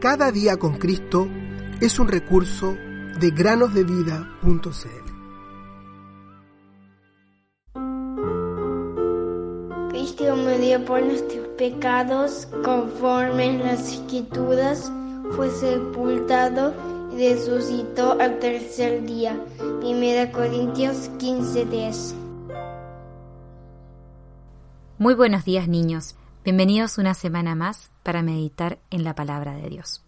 Cada día con Cristo es un recurso de granosdevida.cl. Cristo murió por nuestros pecados conforme en las escrituras, fue sepultado y resucitó al tercer día. 1 Corintios 15:10 Muy buenos días niños, bienvenidos una semana más para meditar en la palabra de Dios.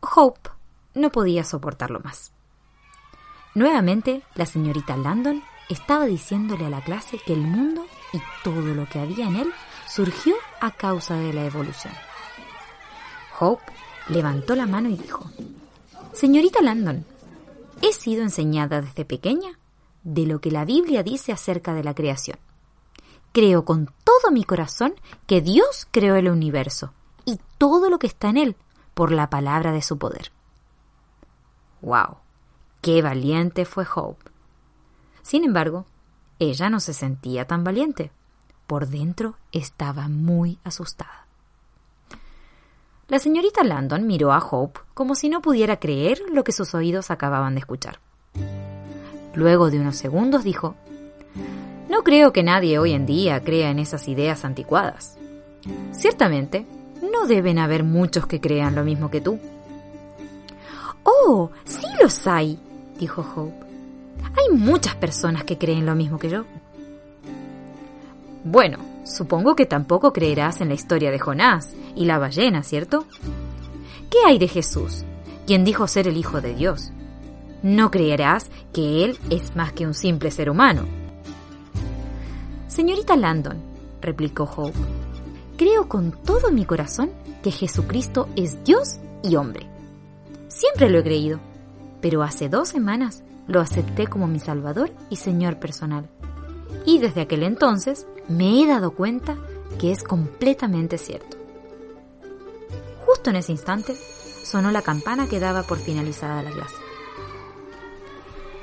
Hope no podía soportarlo más. Nuevamente, la señorita Landon estaba diciéndole a la clase que el mundo y todo lo que había en él surgió a causa de la evolución. Hope levantó la mano y dijo, Señorita Landon, he sido enseñada desde pequeña de lo que la Biblia dice acerca de la creación. Creo con todo mi corazón que Dios creó el universo y todo lo que está en él por la palabra de su poder. ¡Wow! ¡Qué valiente fue Hope! Sin embargo, ella no se sentía tan valiente. Por dentro estaba muy asustada. La señorita Landon miró a Hope como si no pudiera creer lo que sus oídos acababan de escuchar. Luego de unos segundos dijo, No creo que nadie hoy en día crea en esas ideas anticuadas. Ciertamente, no deben haber muchos que crean lo mismo que tú. Oh, sí los hay, dijo Hope. Hay muchas personas que creen lo mismo que yo. Bueno, supongo que tampoco creerás en la historia de Jonás y la ballena, ¿cierto? ¿Qué hay de Jesús, quien dijo ser el Hijo de Dios? No creerás que Él es más que un simple ser humano. Señorita Landon, replicó Hope, creo con todo mi corazón que Jesucristo es Dios y hombre. Siempre lo he creído, pero hace dos semanas lo acepté como mi Salvador y Señor personal. Y desde aquel entonces me he dado cuenta que es completamente cierto. Justo en ese instante sonó la campana que daba por finalizada la clase.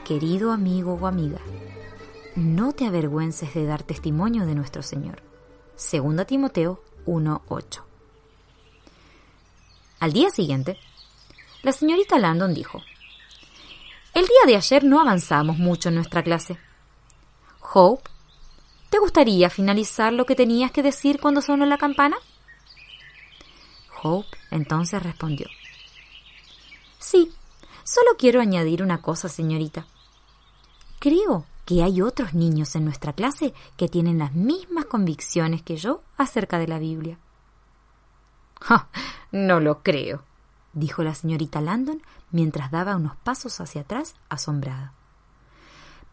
Querido amigo o amiga, no te avergüences de dar testimonio de nuestro Señor. 2 Timoteo 1.8. Al día siguiente, la señorita Landon dijo, El día de ayer no avanzamos mucho en nuestra clase. Hope, ¿te gustaría finalizar lo que tenías que decir cuando sonó la campana? Hope entonces respondió, Sí, solo quiero añadir una cosa, señorita. Creo que hay otros niños en nuestra clase que tienen las mismas convicciones que yo acerca de la Biblia. no lo creo, dijo la señorita Landon mientras daba unos pasos hacia atrás asombrada.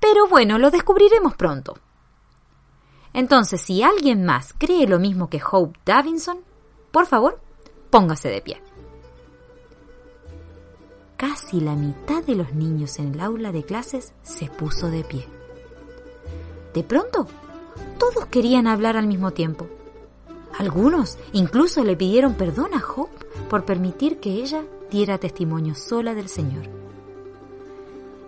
Pero bueno, lo descubriremos pronto. Entonces, si alguien más cree lo mismo que Hope Davinson, por favor, póngase de pie casi la mitad de los niños en el aula de clases se puso de pie. De pronto, todos querían hablar al mismo tiempo. Algunos incluso le pidieron perdón a Hope por permitir que ella diera testimonio sola del Señor.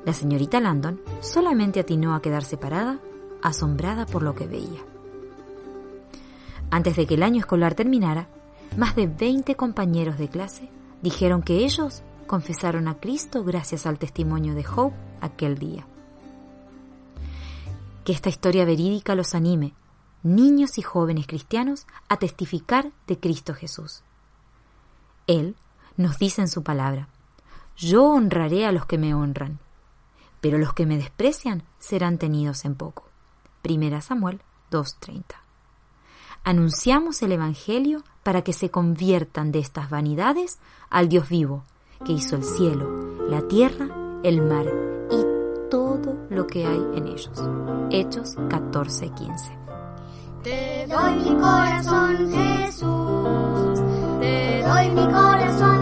La señorita Landon solamente atinó a quedarse parada, asombrada por lo que veía. Antes de que el año escolar terminara, más de 20 compañeros de clase dijeron que ellos confesaron a Cristo gracias al testimonio de Hope aquel día. Que esta historia verídica los anime, niños y jóvenes cristianos, a testificar de Cristo Jesús. Él nos dice en su palabra, yo honraré a los que me honran, pero los que me desprecian serán tenidos en poco. Primera Samuel 2.30. Anunciamos el Evangelio para que se conviertan de estas vanidades al Dios vivo, que hizo el cielo, la tierra, el mar y todo lo que hay en ellos. Hechos 14:15. Te doy mi corazón, Jesús. Te doy mi corazón,